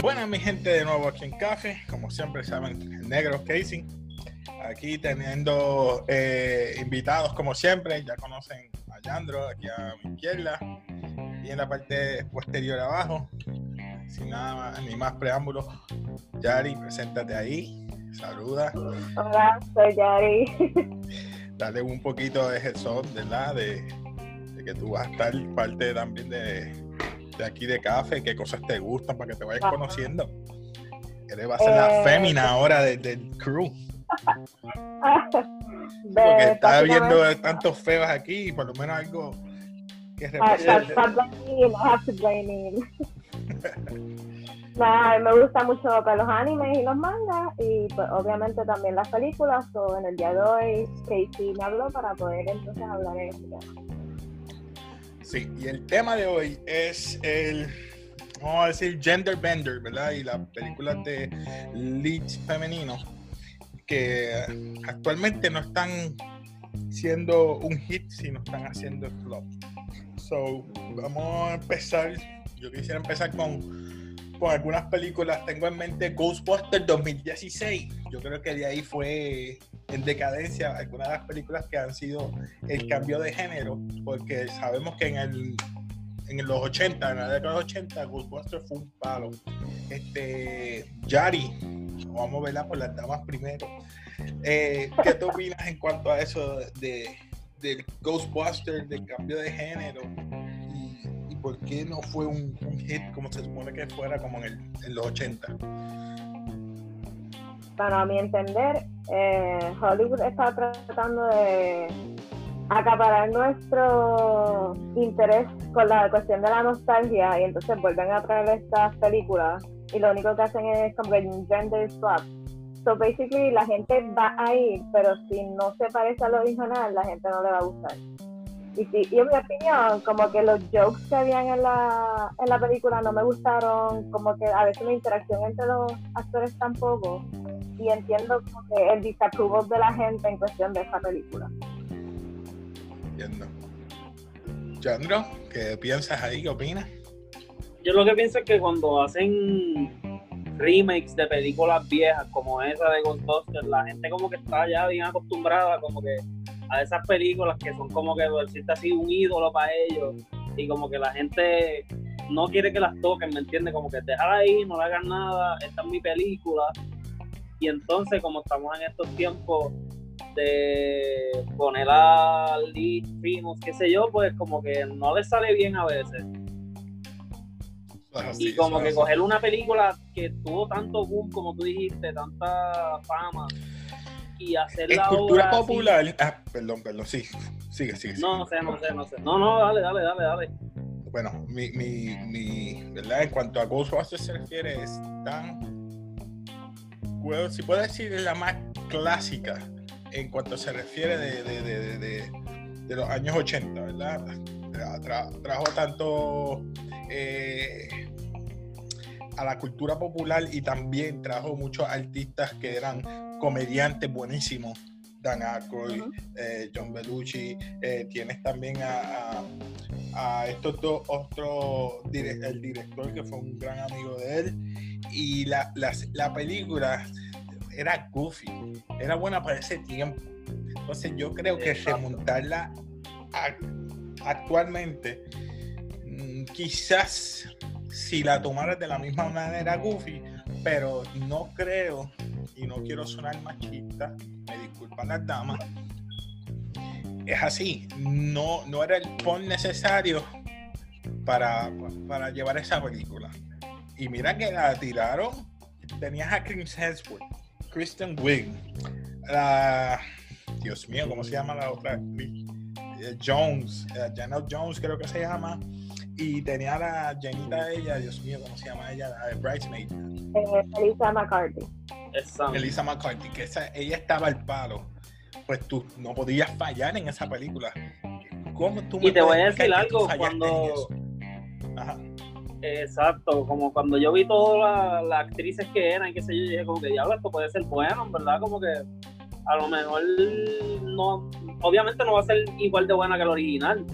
Buenas mi gente de nuevo aquí en Café, como siempre saben, el negro Casey. Aquí teniendo eh, invitados como siempre, ya conocen a Yandro aquí a mi izquierda y en la parte posterior abajo. Sin nada más, ni más preámbulos, Yari, preséntate ahí, saluda. Hola, soy Yari. Dale un poquito de heads ¿verdad? De, de que tú vas a estar parte también de, de aquí de café, qué cosas te gustan para que te vayas Ajá. conociendo. Eres va a ser la Eh, fémina ahora de- del crew. Porque estaba viendo tantos feos aquí y por lo menos algo que Ah, represente. Nada, me gusta mucho pues, los animes y los mangas y pues, obviamente también las películas. So, en el día de hoy, Casey me habló para poder entonces hablar de este tema. Sí, y el tema de hoy es el, vamos a decir, gender bender, ¿verdad? Y las películas de leads femeninos que actualmente no están siendo un hit, sino están haciendo flop. So, vamos a empezar. Yo quisiera empezar con, con algunas películas. Tengo en mente Ghostbusters 2016. Yo creo que de ahí fue en decadencia algunas de las películas que han sido el cambio de género, porque sabemos que en el en los 80, en la década de los 80, Ghostbusters fue un palo. Este, Yari, vamos a verla por las damas primero. Eh, ¿Qué tú opinas en cuanto a eso de, del Ghostbusters, del cambio de género? Y, por qué no fue un, un hit como se supone que fuera como en, el, en los 80? Bueno, a mi entender, eh, Hollywood está tratando de acaparar nuestro interés con la cuestión de la nostalgia y entonces vuelven a traer estas películas y lo único que hacen es como un gender swap. So basically la gente va a ir, pero si no se parece al original, la gente no le va a gustar. Y, en mi opinión, como que los jokes que habían en la, en la película no me gustaron, como que a veces la interacción entre los actores tampoco. Y entiendo como que el disapproval de la gente en cuestión de esa película. Entiendo. Chandro, ¿qué piensas ahí? ¿Qué opinas? Yo lo que pienso es que cuando hacen remakes de películas viejas como esa de Ghostbusters, la gente como que está ya bien acostumbrada como que a esas películas que son como que decirte así un ídolo para ellos y como que la gente no quiere que las toquen, ¿me entiendes? Como que déjala ahí, no le hagan nada, esta es mi película. Y entonces como estamos en estos tiempos de poner a Lee Primos, qué sé yo, pues como que no les sale bien a veces y como que coger una película que tuvo tanto boom, como tú dijiste, tanta fama, y En hacerla cultura así- popular. Ah, perdón, perdón, sí. Sigue, sigue. No, sigue. no sé, no sé, no sé. No, no, dale, dale, dale, dale. Bueno, mi, mi, mi, ¿verdad? En cuanto a Ghostbusters se refiere, es tan. Bueno, si puedo decir, es la más clásica en cuanto se refiere de, de, de, de, los años 80, ¿verdad? Tra- tra- trajo tanto eh, a la cultura popular y también trajo muchos artistas que eran comediantes buenísimos. Dan Aykroyd, eh, John Belushi, eh, tienes también a, a- a estos dos otros, dire- el director que fue un gran amigo de él, y la, la, la película era goofy, era buena para ese tiempo. Entonces yo creo que remontarla a- actualmente, mm, quizás si la tomaras de la misma manera goofy, pero no creo, y no quiero sonar machista, me disculpan las damas, es así, no, no era el pon necesario para, para llevar esa película. Y mira que la tiraron, tenías a Chris Hemsworth, Kristen Wiig, la, Dios mío, ¿cómo se llama la otra? Eh, Jones, eh, Janet Jones creo que se llama, y tenía la llenita de ella, Dios mío, ¿cómo se llama ella? La de Bridesmaid. Elisa McCarthy. Elisa McCarthy, que esa, ella estaba al palo. Pues tú no podías fallar en esa película. ¿Cómo tú me Y te voy a decir algo, cuando... Ajá. Exacto, como cuando yo vi todas la- las actrices que eran, qué sé yo, dije como que diablo, esto puede ser bueno, en verdad, como que a lo mejor no, obviamente no va a ser igual de buena que el original,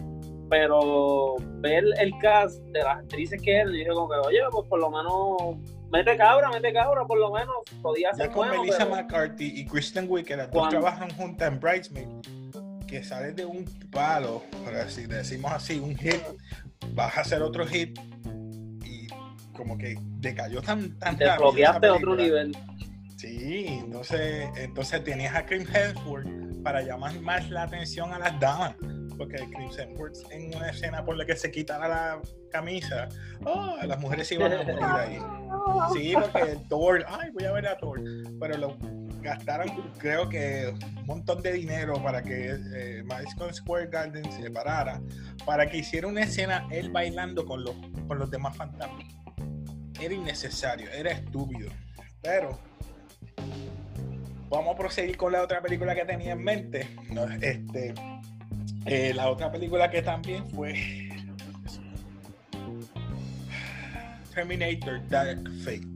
pero ver el cast de las actrices que eran, dije como que, oye, pues por lo menos, mete cabra, mete cabra, por lo menos, podía ser Ya con bueno, Melissa pero- McCarthy y Kristen Wiig, que las dos trabajaron juntas en Bridesmaid, que sales de un palo, por así decimos así, un hit, vas a hacer otro hit y como que decayó tan, tan te bloqueaste otro nivel. Sí, entonces, entonces tenías a Chris Hemsworth para llamar más la atención a las damas. Porque Chris Hemsworth en una escena por la que se quitara la camisa, oh, las mujeres se iban a morir ahí. Sí, porque el Thor, ay, voy a ver a Thor. Pero lo gastaron, creo que un montón de dinero para que eh, Madison Square Garden se parara, para que hiciera una escena él bailando con los, con los demás fantasmas. Era innecesario, era estúpido. Pero vamos a proseguir con la otra película que tenía en mente. No, este, eh, la otra película que también fue Terminator Dark Fate.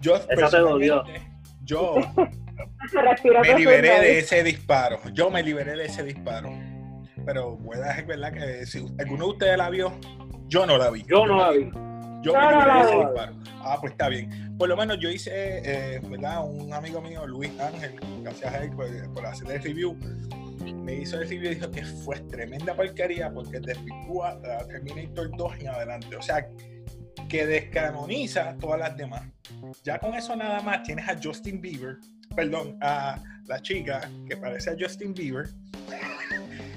Yo Esa te Yo me liberé de ese disparo. Yo me liberé de ese disparo. Pero a dejar verdad que si alguno de ustedes la vio, yo no la vi. Yo no la vi. Yo Yo me no libré la de ese vi. disparo. Ah, pues está bien. Por lo menos yo hice, eh, ¿verdad? Un amigo mío, Luis Ángel, gracias a él por, por hacer el review, me hizo el review y dijo que fue tremenda porquería porque desvirtúa a Terminator 2 en adelante. O sea, que descanoniza todas las demás. Ya con eso nada más tienes a Justin Bieber, perdón, a la chica que parece a Justin Bieber.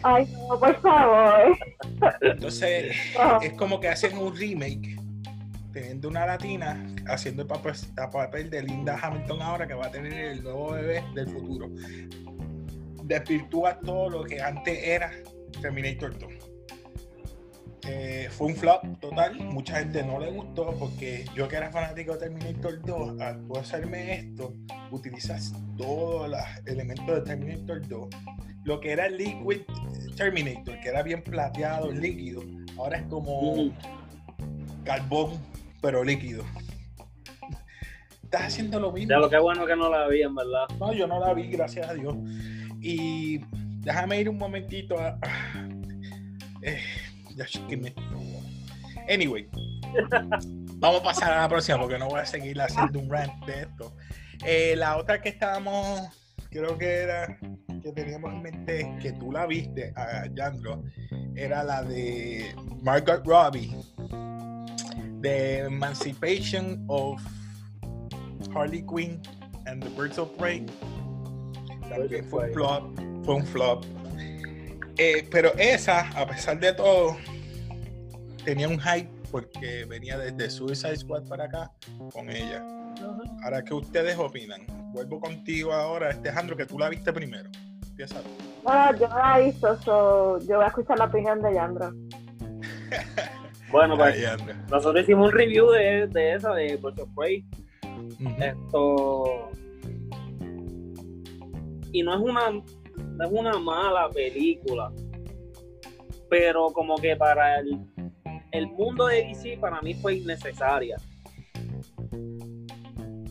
Ay, no, por favor. Entonces, No. es como que hacen un remake teniendo una latina haciendo el papel, el papel de Linda Hamilton ahora que va a tener el nuevo bebé del futuro. Desvirtúa todo lo que antes era Terminator 2. Eh, fue un flop total, mucha gente no le gustó porque yo que era fanático de Terminator 2, al tú hacerme esto, utilizas todos los elementos de Terminator 2. Lo que era el Liquid Terminator, que era bien plateado, líquido, ahora es como carbón, pero líquido. Estás haciendo lo mismo. Ya lo que bueno que no la vi, en verdad. No, yo no la vi, gracias a Dios. Y déjame ir un momentito a. Eh, ya, que me- Anyway, vamos a pasar a la próxima porque no voy a seguir haciendo un rant de esto. Eh, la otra que estábamos, creo que era, que teníamos en mente, que tú la viste, a Yandro, era la de Margot Robbie, The Emancipation of Harley Quinn and the Birds of Prey. También fue un flop, fue un flop. Eh, pero esa, a pesar de todo, tenía un hype porque venía desde Suicide Squad para acá con ella. Ahora, ¿qué ustedes opinan? Vuelvo contigo ahora, Alejandro, que tú la viste primero. Empieza tú. Bueno, yo no la he visto, so, yo voy a escuchar la opinión de Yandro. Bueno, pues Ay, nosotros hicimos un review de, de esa, de Birds of Prey. Esto. Y no es una. No es una mala película. Pero como que para el, el mundo de DC para mí fue innecesaria.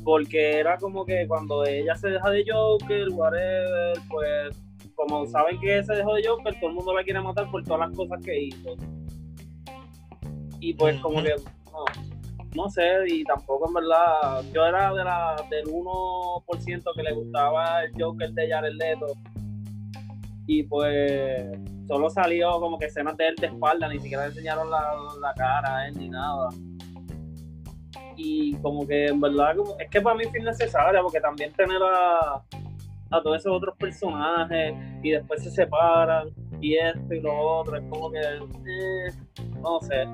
Porque era como que cuando ella se deja de Joker, whatever, pues como saben que se dejó de Joker, todo el mundo la quiere matar por todas las cosas que hizo. Y pues como que no, no sé, y tampoco en verdad, yo era de la, del 1% que le gustaba el Joker de Jared Leto. Y pues solo salió como que escenas de él de espalda, ni siquiera le enseñaron la, la cara a él ni nada. Y como que en verdad, como- es que para mí fue innecesaria, porque también tener a, a todos esos otros personajes y después se separan y esto y lo otro, es como que, eh, no sé.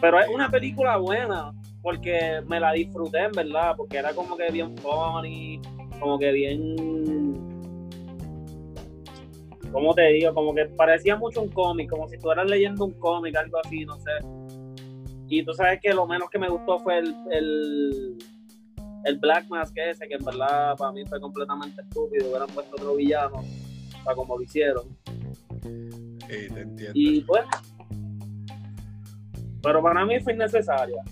Pero es una película buena, porque me la disfruté en verdad, porque era como que bien funny, como que bien ¿cómo te digo? Como que parecía mucho un cómic, como si estuvieras leyendo un cómic, algo así, no sé. Y tú sabes que lo menos que me gustó fue el, el, el Black Mask ese, que en verdad para mí fue completamente estúpido, hubieran puesto otro villano, para como lo hicieron. Sí, te entiendo. Y pues, pero para mí fue innecesaria.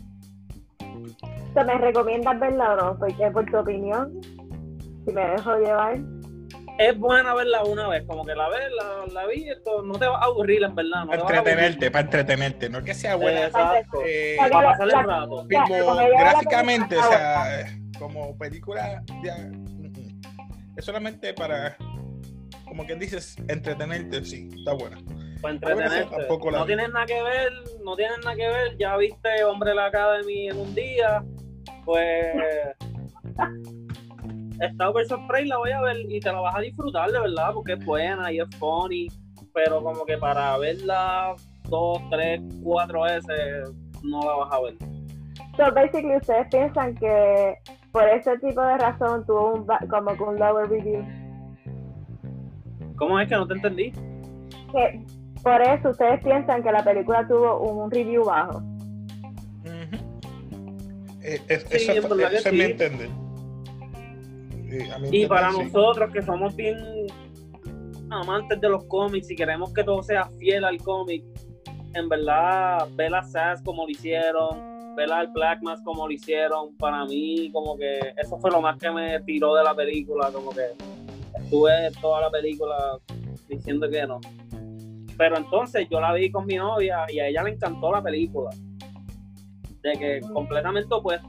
¿Te me recomiendas verla o no? Porque por tu opinión, si me dejo llevar. Es buena verla una vez, como que la ves, la, la vi, esto no te va a aburrir en verdad. No Para vas entretenerte, para entretenerte, no es que sea buena. Exacto. eh, Para Para pasar el rato. Como gráficamente, o sea, eh, como película, ya, mm, mm. es solamente para, como que dices, entretenerte, sí, está buena. Para Bueno, entretenerte. tampoco la No vi. tienes nada que ver, no tienes nada que ver. Ya viste Hombre la Academy en un día, pues. Star vs. Prey la voy a ver y te la vas a disfrutar de verdad porque es buena y es funny, pero como que para verla dos, tres, cuatro veces no la vas a ver. So, basically, ustedes piensan que por ese tipo de razón tuvo un, ba- como que un lower review. ¿Cómo es que no te entendí? Que por eso ustedes piensan que la película tuvo un review bajo. Eh, es- Sí, eso en fue- verdad que eso es mi sí. entender. Sí, a mi Y para sí. nosotros que somos bien amantes de los cómics y queremos que todo sea fiel al cómic, en verdad, ver a Sass como lo hicieron, ver al Black Mask como lo hicieron, para mí como que eso fue lo más que me tiró de la película, como que estuve toda la película diciendo que no. Pero entonces yo la vi con mi novia y a ella le encantó la película. De que completamente opuesto.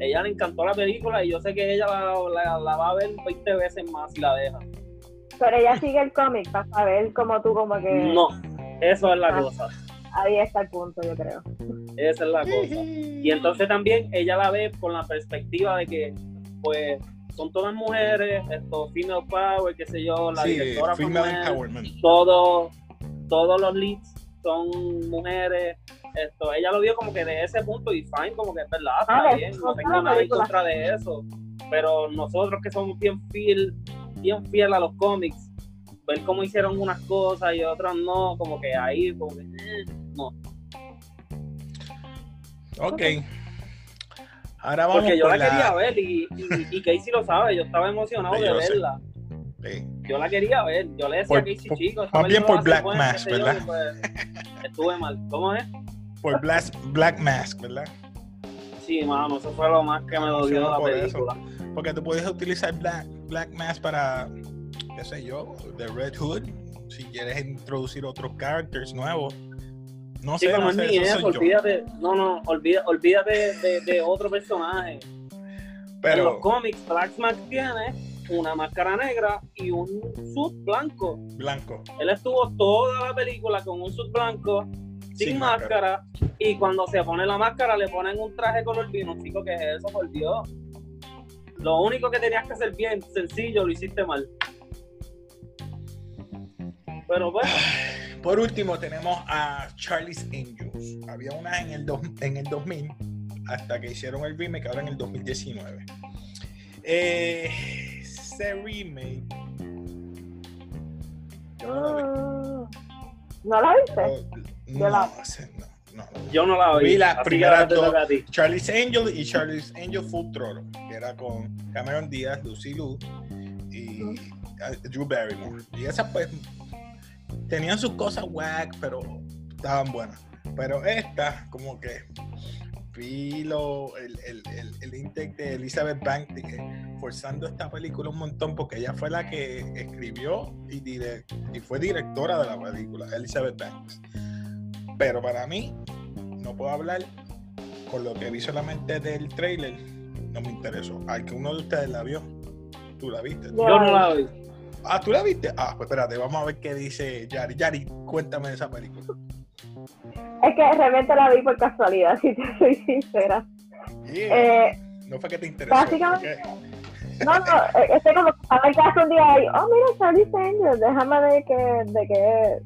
Ella le encantó la película y yo sé que ella la, la- la va a ver 20 veces más si la deja. Pero ella sigue el cómic para saber cómo tú como que... No, eso es la Ah. cosa. Ahí está el punto, yo creo. Esa es la cosa. Y entonces también ella la ve con la perspectiva de que, pues, son todas mujeres, esto, female power, qué sé yo, la Sí, directora fue female mujer, empowerment. todo, todos los leads son mujeres. Esto, ella lo vio como que de ese punto y fine, como que es verdad, está Ah, bien, no tengo nada en contra de eso. Pero nosotros que somos bien fiel, bien fiel a los cómics, ver cómo hicieron unas cosas y otras no, como que ahí, como que, eh, no. Ok. Ahora vamos Porque yo la quería ver y, y, y Casey lo sabe, yo estaba emocionado Sí, de verla. Sí. Yo la quería ver, yo le decía Por- a Casey, por- chico, más bien por Black buena, Mask, yo, ¿verdad? pues, estuve mal. ¿Cómo es? Por Black, Black Mask, ¿verdad? Sí, mano, eso fue lo más que me dolió de la Por eso. película. Porque tú puedes utilizar Black, Black Mask para, qué sé yo, The Red Hood. Si quieres introducir otros characters nuevos. No Sí, sé, pero no no sé, ni eso olvídate, no, no, olvídate de, de otro personaje. En los Pero, cómics, Black Mask tiene una máscara negra y un suit blanco. blanco. Él estuvo toda la película con un suit blanco, sin, Sin máscara, y cuando se pone la máscara le ponen un traje color vino, chico, que es eso, por Dios. Lo único que tenías que hacer bien, sencillo, lo hiciste mal. Pero bueno, Por último, tenemos a Charlie's Angels. Había una en el, dos- en el 2000, hasta que hicieron el remake, ahora en el 2019. Eh, ese remake. yo no la vi. ¿No la viste? No, Yo la- no, no, no. yo no la vi. Vi la así que primera ahora te dos. Charlie's Angel y Charlie's Angel Full Throttle, que era con Cameron Díaz, Lucy Liu y uh, Drew Barrymore. Y esas pues tenían sus cosas whack, pero estaban buenas. Pero esta, como que vi el, el, el, el intake de Elizabeth Banks forzando esta película un montón porque ella fue la que escribió y, dire- y fue directora de la película, Elizabeth Banks. Pero para mí, no puedo hablar con lo que vi solamente del trailer, no me interesó. Uno de ustedes la vio, tú la viste. Yo no la vi. Ah, tú la viste. Ah, pues espérate, vamos a ver qué dice Yari. Yari, cuéntame de esa película. Es que realmente la vi por casualidad, si te soy sincera. Yeah. Eh, no fue que te interesó. básicamente- no, no, eh, este como que estaba en casa un día y, oh, mira, Charlie Angel, déjame ver que, de que,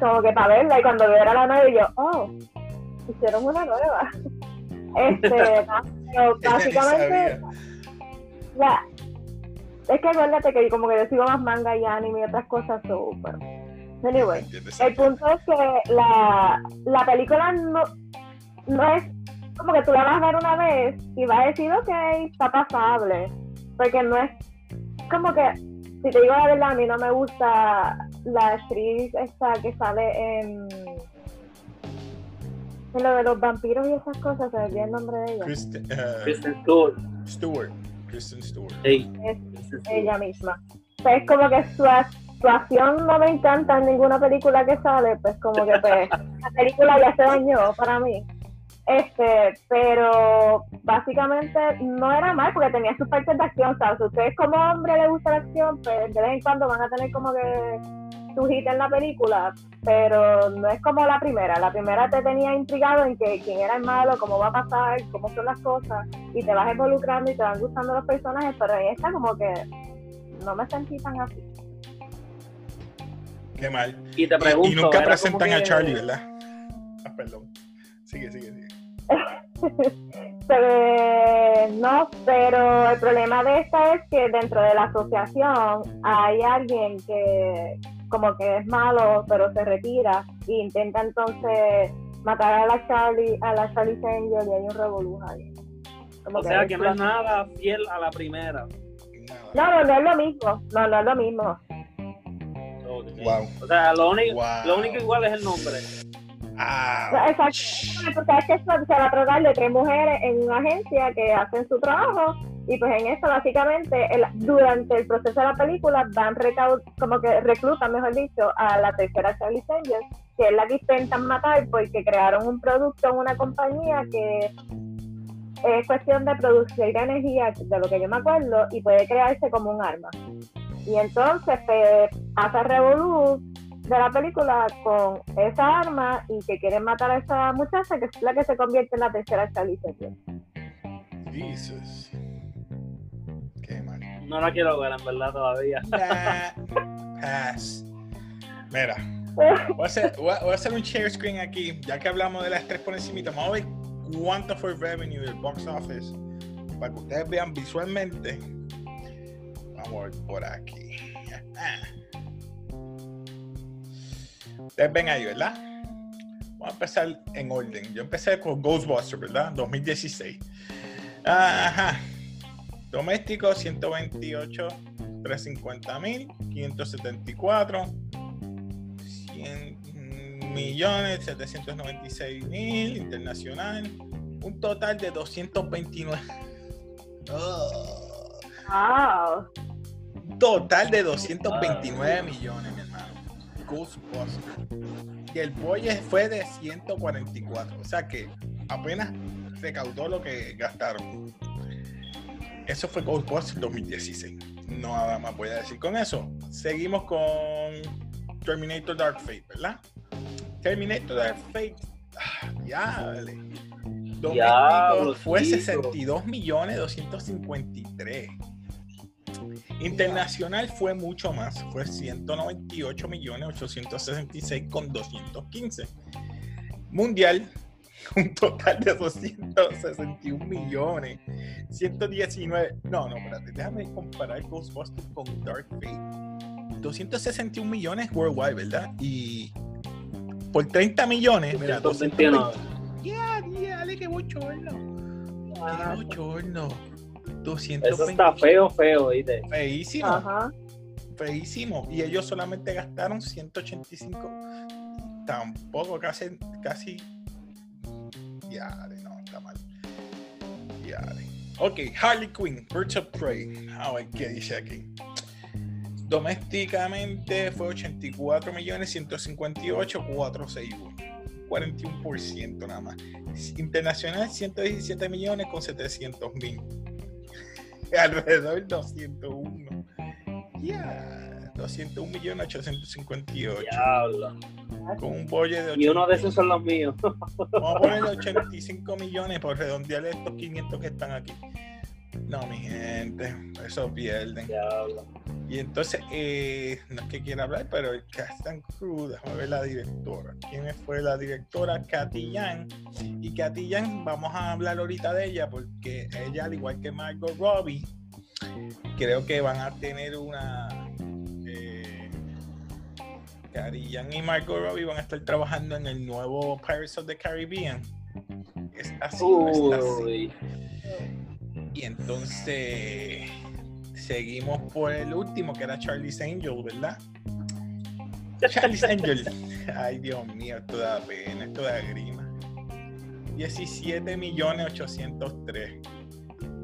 como que para verla, y cuando veo era la nueva, y yo, oh, hicieron una nueva. Este, ni básicamente, sabía. Es que acuérdate que como que yo sigo más manga y anime y otras cosas, so, pero, anyway. El punto es que la, la película no, no es como que tú la vas a ver una vez y vas a decir, ok, está pasable. Porque no es como que, si te digo la verdad, a mí no me gusta la actriz esta que sale en, en lo de los vampiros y esas cosas, se me olvidó el nombre de ella. Kristen, Kristen Stewart. Stewart. Kristen Stewart. Sí. Es ella misma. Pues es como que su actuación no me encanta en ninguna película que sale, pues como que pues la película ya se dañó para mí. Este, pero básicamente no era mal porque tenía sus partes de acción, ¿sabes? Si ustedes como hombre les gusta la acción, pues de vez en cuando van a tener como que su hit en la película, pero no es como la primera. La primera te tenía intrigado en que quién era el malo, cómo va a pasar, cómo son las cosas, y te vas involucrando y te van gustando los personajes, pero en esta como que no me sentí tan así. Qué mal. Y te pregunto. y, nunca ¿era presentan a Charlie, ¿verdad? Ah, perdón. Sigue, sigue, sigue. Pero, no, pero el problema de esta es que dentro de la asociación hay alguien que como que es malo, pero se retira e intenta entonces matar a la Charlie, a la Charlie Angel y hay un. Como O sea, que no es nada fiel a la primera. No, no, no es lo mismo. No, no es lo mismo. Wow. O sea, lo único, Wow. lo único igual es el nombre. Ah, Exacto. Porque es que se va a tratar de tres mujeres en una agencia que hacen su trabajo y pues en esto básicamente durante el proceso de la película van recau como que reclutan, mejor dicho, a la tercera Charlie Angel, que es la que intentan matar porque crearon un producto en una compañía que es cuestión de producir energía, de lo que yo me acuerdo, y puede crearse como un arma. Y entonces pues, hace revolú de la película con esa arma y que quieren matar a esa muchacha que es la que se convierte en la tercera Charlie. Jesus. No la quiero ver, en verdad, todavía. Nah, Pass. Mira, voy a, hacer, voy, a, voy a hacer un share screen aquí, ya que hablamos de las tres por encima. Vamos a ver cuánto fue el revenue del box office para que ustedes vean visualmente. Vamos a ver por aquí. Ustedes ven ahí, ¿verdad? Vamos a empezar en orden. Yo empecé con Ghostbusters, ¿verdad? 2016. Ajá. Doméstico 128, 350 mil, 574, 100 millones, 796 mil, internacional, un total de 229. Oh, Wow. total de 229 millones, mi hermano. Ghostbusters. Y el budget fue de 144, o sea que apenas recaudó lo que gastaron. Eso fue Ghostbusters 2016. No nada más voy a decir con eso. Seguimos con Terminator Dark Fate, ¿verdad? Terminator Dark Fate. Ah. Doméstico Diablo, fue chico. 62 millones 253. Internacional fue mucho más, fue 198 millones 866 con 215. Mundial, un total de 261 millones 119. No, no, espérate, déjame comparar Ghostbusters con Dark Fate. 261 millones worldwide, ¿verdad? Y por 30 millones, mira, 229. Ya, ya, dale que bochorno. Ah, Qué bochorno. Eso 220. está feo, feo, ¿viste? Feísimo, Ajá. feísimo. Y ellos solamente gastaron 185. Tampoco, casi, casi. No, está mal. Ya, Ok, Harley Quinn, Birds of Prey. A ver qué dice aquí. Domésticamente fue 84 millones 158 461. 41% nada más. Internacional 117 millones con 700 mil. Alrededor 201. Ya, 201 millones 858. Diablo. Con un bolle de Y uno de 80. esos son los míos. Vamos a ponerle 85 millones por redondearle estos 500 que están aquí. No, mi gente, eso pierden. Diablo. Y entonces, eh, no es que quiera hablar, pero el cast and crew, déjame ver la directora. ¿Quién fue la directora? Katy Yang. Y Katy Yang, vamos a hablar ahorita de ella, porque ella, al igual que Margot Robbie, creo que van a tener una. Katy Yang y Margot Robbie van a estar trabajando en el nuevo Pirates of the Caribbean. es así, no está así. Y entonces seguimos por el último, que era Charlie's Angel, ¿verdad? Charlie's Angel. Ay, Dios mío, esto da pena, esto da grima. 17 millones 803.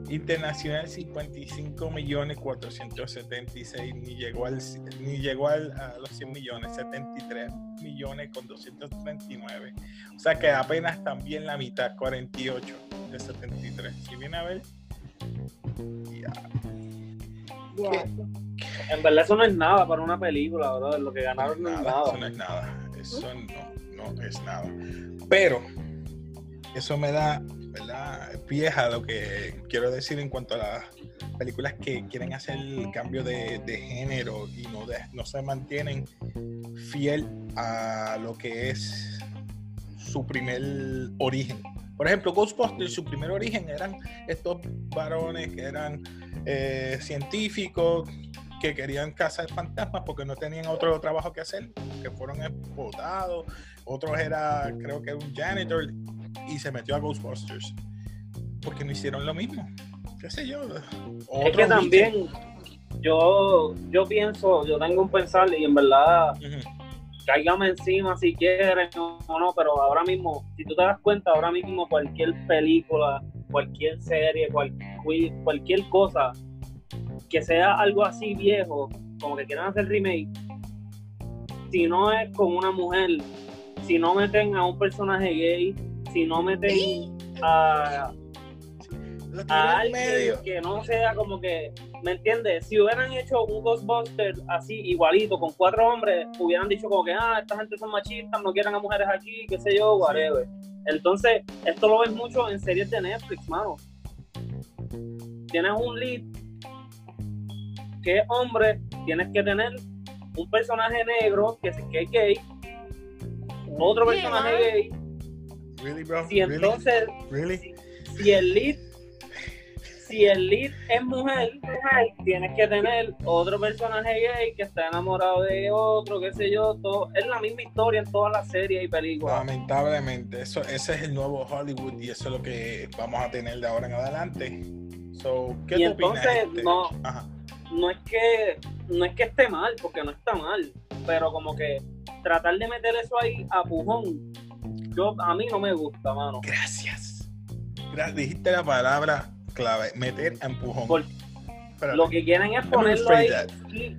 Internacional 55 millones 476. Ni llegó, al, ni llegó al- a los 100 millones. 73 millones con 239. O sea que apenas también la mitad, 48 de 73. Si viene a ver, ya, Ya. en verdad eso no es nada para una película, bro. Lo que ganaron no es Eso nada. no es nada. Eso no, no es nada. Pero eso me da, ¿verdad? Pie a lo que quiero decir en cuanto a las películas que quieren hacer el cambio de, género y no se mantienen fiel a lo que es su primer origen. Por ejemplo, Ghostbusters, su primer origen eran estos varones que eran eh, científicos que querían cazar fantasmas porque no tenían otro trabajo que hacer, que fueron explotados. Otros era, creo que un janitor y se metió a Ghostbusters porque no hicieron lo mismo. ¿Qué sé yo? Es que también yo, yo pienso, yo tengo un pensar y en verdad cáigame encima si quieren o no, pero ahora mismo, si tú te das cuenta, ahora mismo cualquier película, cualquier serie, cual- cualquier cosa que sea algo así viejo, como que quieran hacer remake, si no es con una mujer, si no meten a un personaje gay, si no meten a, Lo tiré a en alguien medio. que no sea como que, ¿me entiendes? Si hubieran hecho un Ghostbuster así, igualito, con cuatro hombres, hubieran dicho como que, ah, esta gente son machistas, no quieren a mujeres aquí, qué sé yo, whatever. Entonces, esto lo ves mucho en series de Netflix, mano. Tienes un lead que es hombre, tienes que tener un personaje negro que es, que es gay, otro personaje gay, Really, bro? y Really? entonces Really? si el lead si el lead es mujer, tienes que tener otro personaje gay que está enamorado de otro, qué sé yo, todo, es la misma historia en todas las series y películas. Lamentablemente, eso, ese es el nuevo Hollywood y eso es lo que vamos a tener de ahora en adelante. So, ¿qué Y entonces, este? no- Ajá. No es que no es que esté mal, porque no está mal, pero como que tratar de meter eso ahí a pujón, yo a mí no me gusta, mano. Gracias. Gra- Dijiste la palabra clave, meter a empujón. Por-. Lo que quieren es ponerlo ahí y-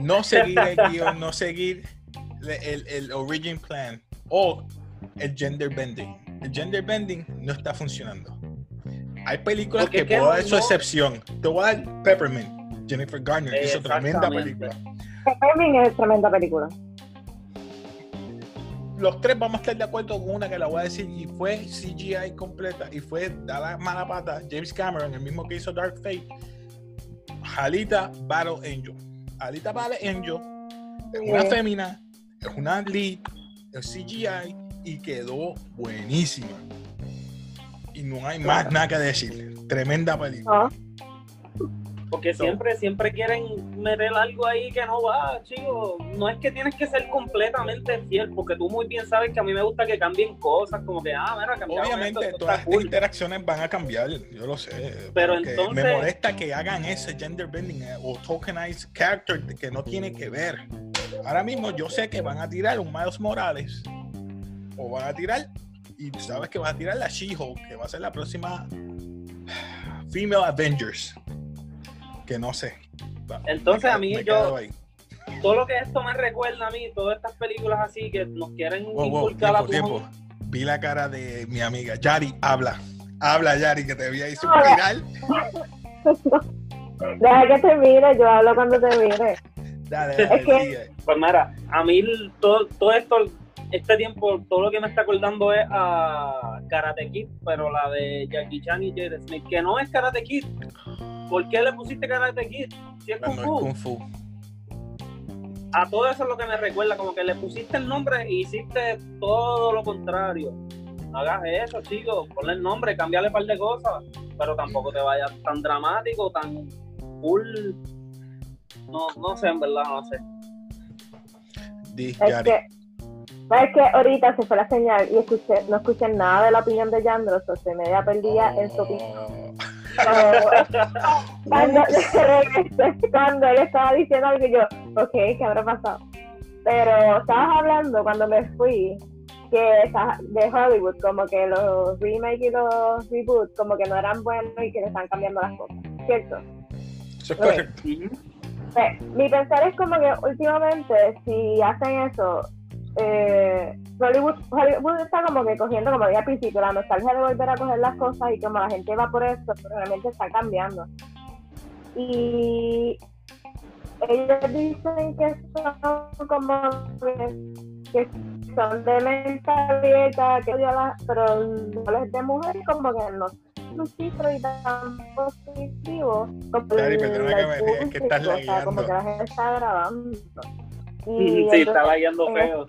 No seguir el guion, no seguir el, el origin plan o el gender bending. El gender bending no está funcionando. Hay películas Porque que puedo dar no- su excepción. Te voy a dar Peppermint. Jennifer Garner hizo tremenda película. Peppermint es tremenda película. Los tres vamos a estar de acuerdo con una que la voy a decir y fue CGI completa y fue da la mala pata James Cameron, el mismo que hizo Dark Fate. Alita Battle Angel. Alita Battle Angel es una fémina, es una lead, es CGI y quedó buenísima. Y no hay más nada que decir. Tremenda película. Ah, Porque So- siempre, siempre quieren meter algo ahí que no va, chico. No es que tienes que ser completamente fiel, porque tú muy bien sabes que a mí me gusta que cambien cosas, como que, ah, mira, cambiaron esto, Obviamente esto todas estas cool. interacciones van a cambiar, yo lo sé. Pero entonces- me molesta que hagan ese gender bending eh, o tokenized character que no tiene que ver. Ahora mismo yo sé que van a tirar un Miles Morales o van a tirar y sabes que van a tirar la She-Hulk, que va a ser la próxima Female Avengers. Que no sé. Va- Entonces, me a mí me yo- quedo ahí. Todo lo que esto me recuerda a mí, todas estas películas así que nos quieren Wow, wow, inculcar a tiempo, pujón. tiempo. Vi la cara de mi amiga Yari, habla. Habla, Yari, que te vi ahí suspirar. deja que te mire, yo hablo cuando te mire. Dale, dale, Es que-. Pues mira, a mí todo, todo esto, este tiempo, todo lo que me está acordando es a Karate Kid, pero la de Jackie Chan y Jaden Smith, que no es Karate Kid. ¿Por qué le pusiste Karate Kid? Si es Kung Fu. Kung Fu. A todo eso es lo que me recuerda, como que le pusiste el nombre e hiciste todo lo contrario. No hagas eso, chicos. Ponle el nombre, cambiarle un par de cosas, pero tampoco te vayas tan dramático, tan full. No, no sé, en verdad, no sé. Es que Es que ahorita se fue la señal y escuché, no escuché nada de la opinión de Yandro, o se media perdida en su opinión. Cuando, cuando él estaba diciendo algo, yo, ok, ¿qué habrá pasado? Pero estabas hablando cuando me fui que de Hollywood, como que los remakes y los reboots, como que no eran buenos y que le están cambiando las cosas, ¿cierto? Eso es Ok. correcto. Ujú. Pues, mi pensar es como que últimamente, si hacen eso, eh, Hollywood, Hollywood está como que cogiendo, como dije al principio, la nostalgia de volver a coger las cosas y como la gente va por eso, pero realmente está cambiando. Y ellos dicen que son como que, son de mente abierta, que odio a la- pero no les de mujer, como que no son cifro y tan positivo como Dari, el- perdona que el me ríe, es que estás o sea, como que la gente está grabando. Y Sí, lagueando en feo.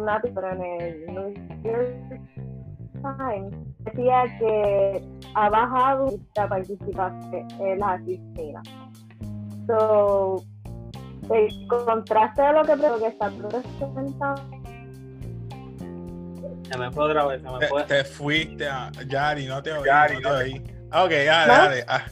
una pero en el New York Times decía que ha bajado la participación en las asesinas. So, el contraste de lo que creo que está presentando Se me fue otra vez, se me Te, fue. te fuiste a Yari, no te oí. Yari, no te no te- oí. Ok, dale, ¿No? dale. Ah,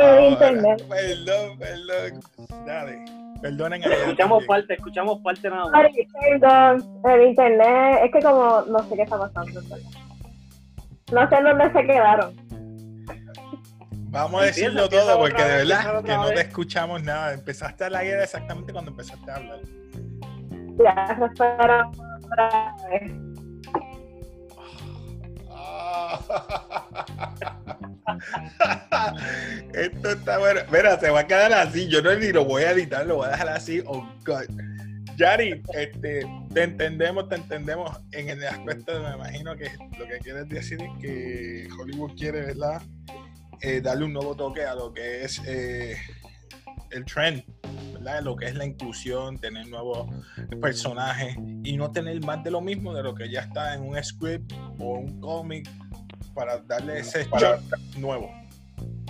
el ahora. Perdón, perdón. Dale. Perdonen Escuchamos parte, escuchamos parte nada más. Perdón, el internet, es que como no sé qué está pasando. No sé dónde se quedaron. Vamos a decirlo empieza todo porque de verdad que no te escuchamos nada. Empezaste a la guerra exactamente cuando empezaste a hablar. Otra vez. Esto está bueno. Mira, se va a quedar así. Yo no ni lo voy a editar, lo voy a dejar así. Oh, God. Yari, este, te entendemos, te entendemos en el aspecto, me imagino que lo que quieres decir es que Hollywood quiere. Eh, darle un nuevo toque a lo que es eh, el trend. Lo que es la inclusión, tener nuevos personajes y no tener más de lo mismo de lo que ya está en un script o un cómic para darle ese shock nuevo.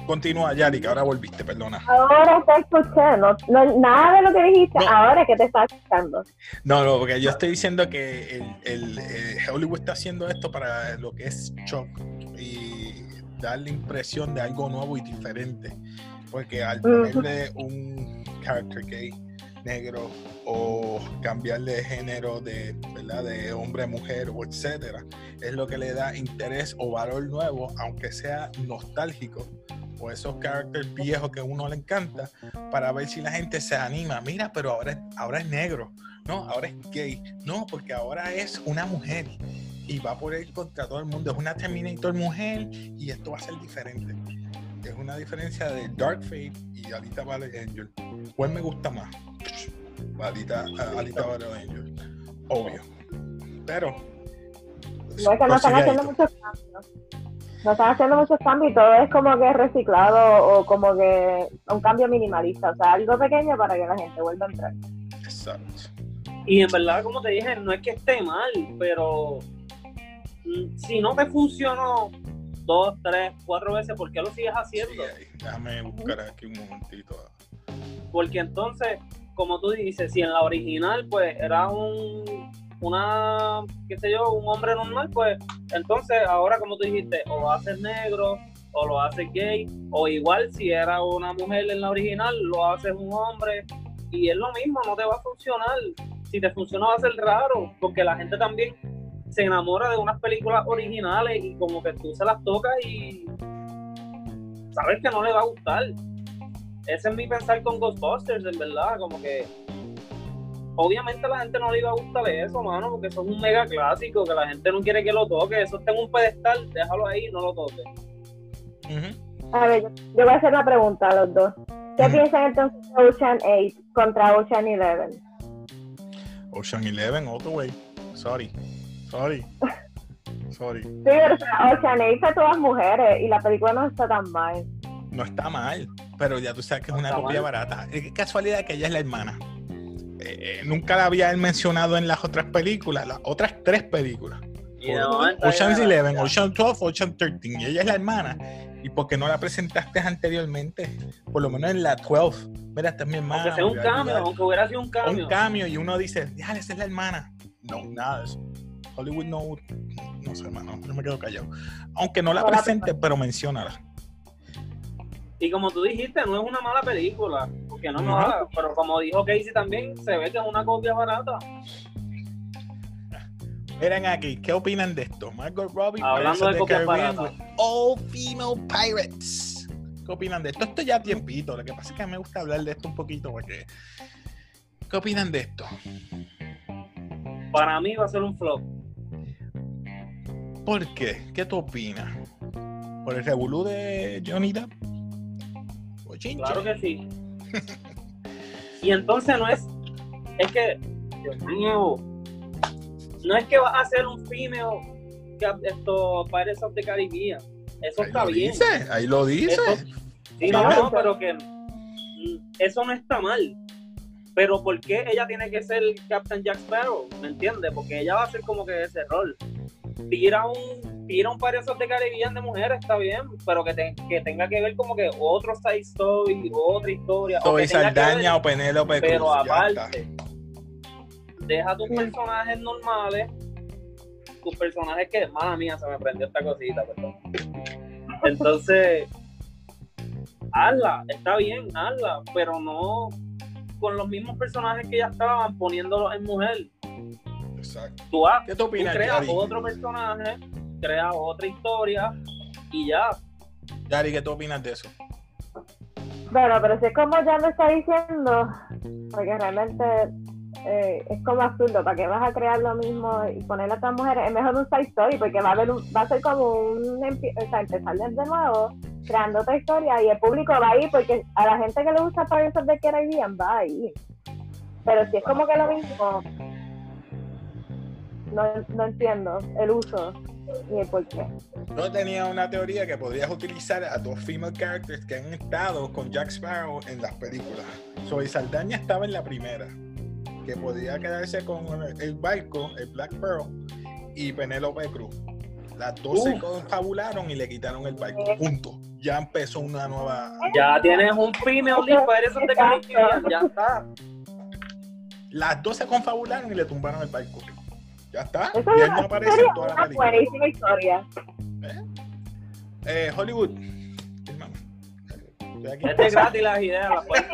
Continúa, Yari, que ahora volviste, perdona. Ahora te escuché, no, no- nada de lo que dijiste, No. ahora es que te está escuchando. No, no, porque yo estoy diciendo que el, el, eh, Hollywood está haciendo esto para lo que es shock y dar la impresión de algo nuevo y diferente. Porque al ponerle un character gay, negro, o cambiarle de género de, ¿verdad? de hombre a mujer, o etcétera, es lo que le da interés o valor nuevo, aunque sea nostálgico, o esos characters viejos que a uno le encanta, para ver si la gente se anima. Mira, pero ahora, es- ahora es negro, no, ahora es gay, no, porque ahora es una mujer y va por ir contra todo el mundo. Es una Terminator mujer y esto va a ser diferente. Es una diferencia de Dark Fate y Alita Battle Angel. ¿Cuál me gusta más? Alita, Alita Battle Angel. Obvio. Pero. No es que no están haciendo muchos cambios. No están haciendo muchos cambios y todo es como que reciclado o como que un cambio minimalista. O sea, algo pequeño para que la gente vuelva a entrar. Exacto. Y en verdad, como te dije, no es que esté mal, pero mm, si no te funcionó dos, tres, cuatro veces, ¿por qué lo sigues haciendo? Déjame buscar aquí un momentito. Porque entonces, como tú dices, si en la original, pues era un, una, qué sé yo, un hombre normal, pues entonces ahora, como tú dijiste, o lo haces negro, o lo haces gay, o igual si era una mujer en la original, lo haces un hombre, y es lo mismo, no te va a funcionar. Si te funciona va a ser raro, porque la gente también se enamora de unas películas originales y como que tú se las tocas y sabes que no le va a gustar ese es mi pensar con Ghostbusters, en verdad, como que obviamente a la gente no le iba a gustar eso, mano, porque eso es un mega clásico, que la gente no quiere que lo toque, eso está en un pedestal, déjalo ahí, no lo toque. A ver, yo, voy a hacer la pregunta a los dos. ¿Qué piensan entonces de Ocean 8 contra Ocean 11? Ocean Eleven, all the way. Sorry. Sorry. Sorry. Sí, o sea, Ocean 8 fue todas mujeres y la película no está tan mal. No está mal, pero ya tú sabes que es una copia mal. barata. Es casualidad que ella es la hermana. Eh, eh, nunca la había mencionado en las otras películas, las otras tres películas. Ocean's Eleven. Ocean 12, Ocean 13. Y ella es la hermana. ¿Y por qué no la presentaste anteriormente? Por lo menos en la 12. Mira, esta es mi hermana. Aunque sea un cambio, aunque hubiera sido un cambio. Un cambio y uno dice, ya, esa es la hermana. no, nada de eso. Hollywood no, no sé, hermano, yo me quedo callado. Aunque no la presente, pero menciónala. Y como tú dijiste, no es una mala película, porque no es No. mala, pero como dijo Casey también, se ve que es una copia barata. Miren aquí, ¿qué opinan de esto? Margot Robbie, Hablando de Caribbean with all female pirates. ¿Qué opinan de esto? Esto ya tiempito, lo que pasa es que me gusta hablar de esto un poquito porque... ¿Qué opinan de esto? Para mí va a ser un flop. ¿Por qué? ¿Qué tú opinas? ¿Por el revolú de Johnny Depp? Claro que sí. Y entonces no es, es que, Dios mío, no es que va a ser un female que esto Pirates of the Caribbean. Eso Ahí está bien. dice, ahí lo dice. Eso- Sí, no, no, pero que eso no está mal. Pero ¿por qué ella tiene que ser Captain Jack Sparrow? ¿Me entiendes? Porque ella va a ser como que ese rol. Tira un, tira un Pirates of the Caribbean de mujeres, está bien, pero que, te- que tenga que ver como que otro side story, otra historia. o Soy Saldaña o Penélope pero aparte, deja tus personajes normales, tus personajes que, mala mía, se me prendió esta cosita, perdón. Entonces, hazla, está bien, hazla, pero no con los mismos personajes que ya estaban poniéndolos en mujer. Exacto. Tú, ¿Qué tú tú opinas, creas Yari? otro personaje, creas otra historia y ya. Yari, ¿qué tú opinas de eso? Bueno, pero si es como ya me está diciendo, porque realmente eh, es como absurdo, ¿para qué vas a crear lo mismo y poner a otras mujeres? Es mejor un side story, porque va a, haber un- va a ser como un, o sea, empezar de nuevo, creando otra historia, y el público va a ir, porque a la gente que le gusta Pirates of the Caribbean va a ir. Pero si es como que lo mismo, no, no entiendo el uso ni el por qué. Yo tenía una teoría que podrías utilizar a dos female characters que han estado con Jack Sparrow en las películas. Soy Saldaña estaba en la primera, que podía quedarse con el barco, el Black Pearl, y Penélope Cruz. Las dos se confabularon y le quitaron el barco. Punto. Ya empezó una nueva. Ya tienes un female lead para eso de ya está. Las dos se confabularon y le tumbaron el barco. Ya está. Eso y él no aparece en toda la una película. buenísima historia. Eh, Hollywood. Hermano, estoy aquí. Este es gratis las ideas, las puedes.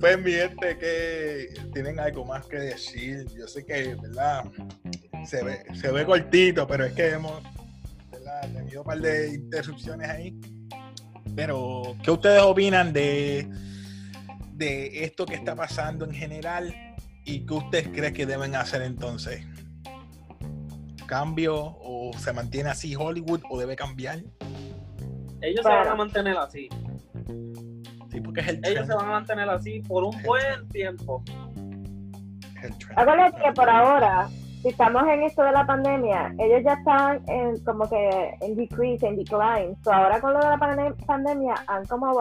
Pues mi gente que tienen algo más que decir. Yo sé que, ¿verdad? Se ve, se ve cortito, pero es que hemos ¿verdad? tenido un par de interrupciones ahí. Pero, ¿qué ustedes opinan de, de esto que está pasando en general? ¿Y qué ustedes creen que deben hacer entonces? ¿Cambio o se mantiene así Hollywood o debe cambiar? Ellos se van a mantener así. Sí, porque es el Ellos trend. se van a mantener así por un buen tiempo. Acuérdate que por ahora, si estamos en esto de la pandemia, ellos ya están en, como que en decrease, en decline. So ahora con lo de la pandemia han como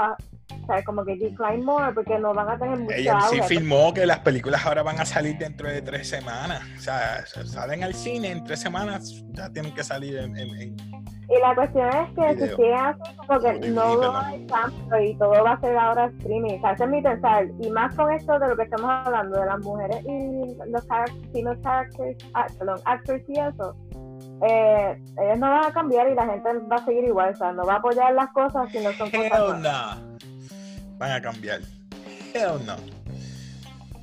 o sea, como que decline more porque no van a tener mucho Ella sí firmó que las películas ahora van a salir dentro de tres semanas. O sea, salen al cine en tres semanas, ya tienen que salir en, en- en- Y la cuestión es que si Video. siguen así, como que DVD, no perdón. hay cambio y todo va a ser ahora streaming. O sea, ese es mi pensar. Y más con esto de lo que estamos hablando, de las mujeres y los female characters, ah, perdón, actors y eso. Eh, ellos no van a cambiar y la gente va a seguir igual. O sea, no va a apoyar las cosas si no son cosas Hell nuevas. no. Van a cambiar. Hell no.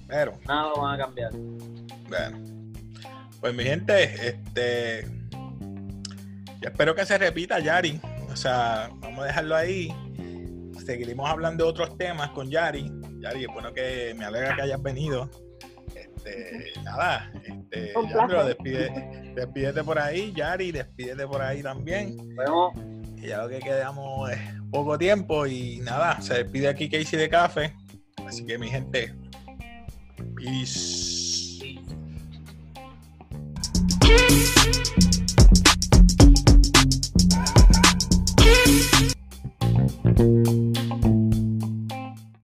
Pero, Nada lo van a cambiar. bueno. Pues mi gente, este. Yo espero que se repita, Yari. O sea, vamos a dejarlo ahí. Seguiremos hablando de otros temas con Yari. Yari, es bueno que me alegra que hayas venido. Este, nada, este, placer. despide, despídete por ahí, Yari, despídete por ahí también. Nos vemos. Y ya lo que quedamos poco tiempo y nada, se despide aquí Casey de Café. Así que mi gente, peace.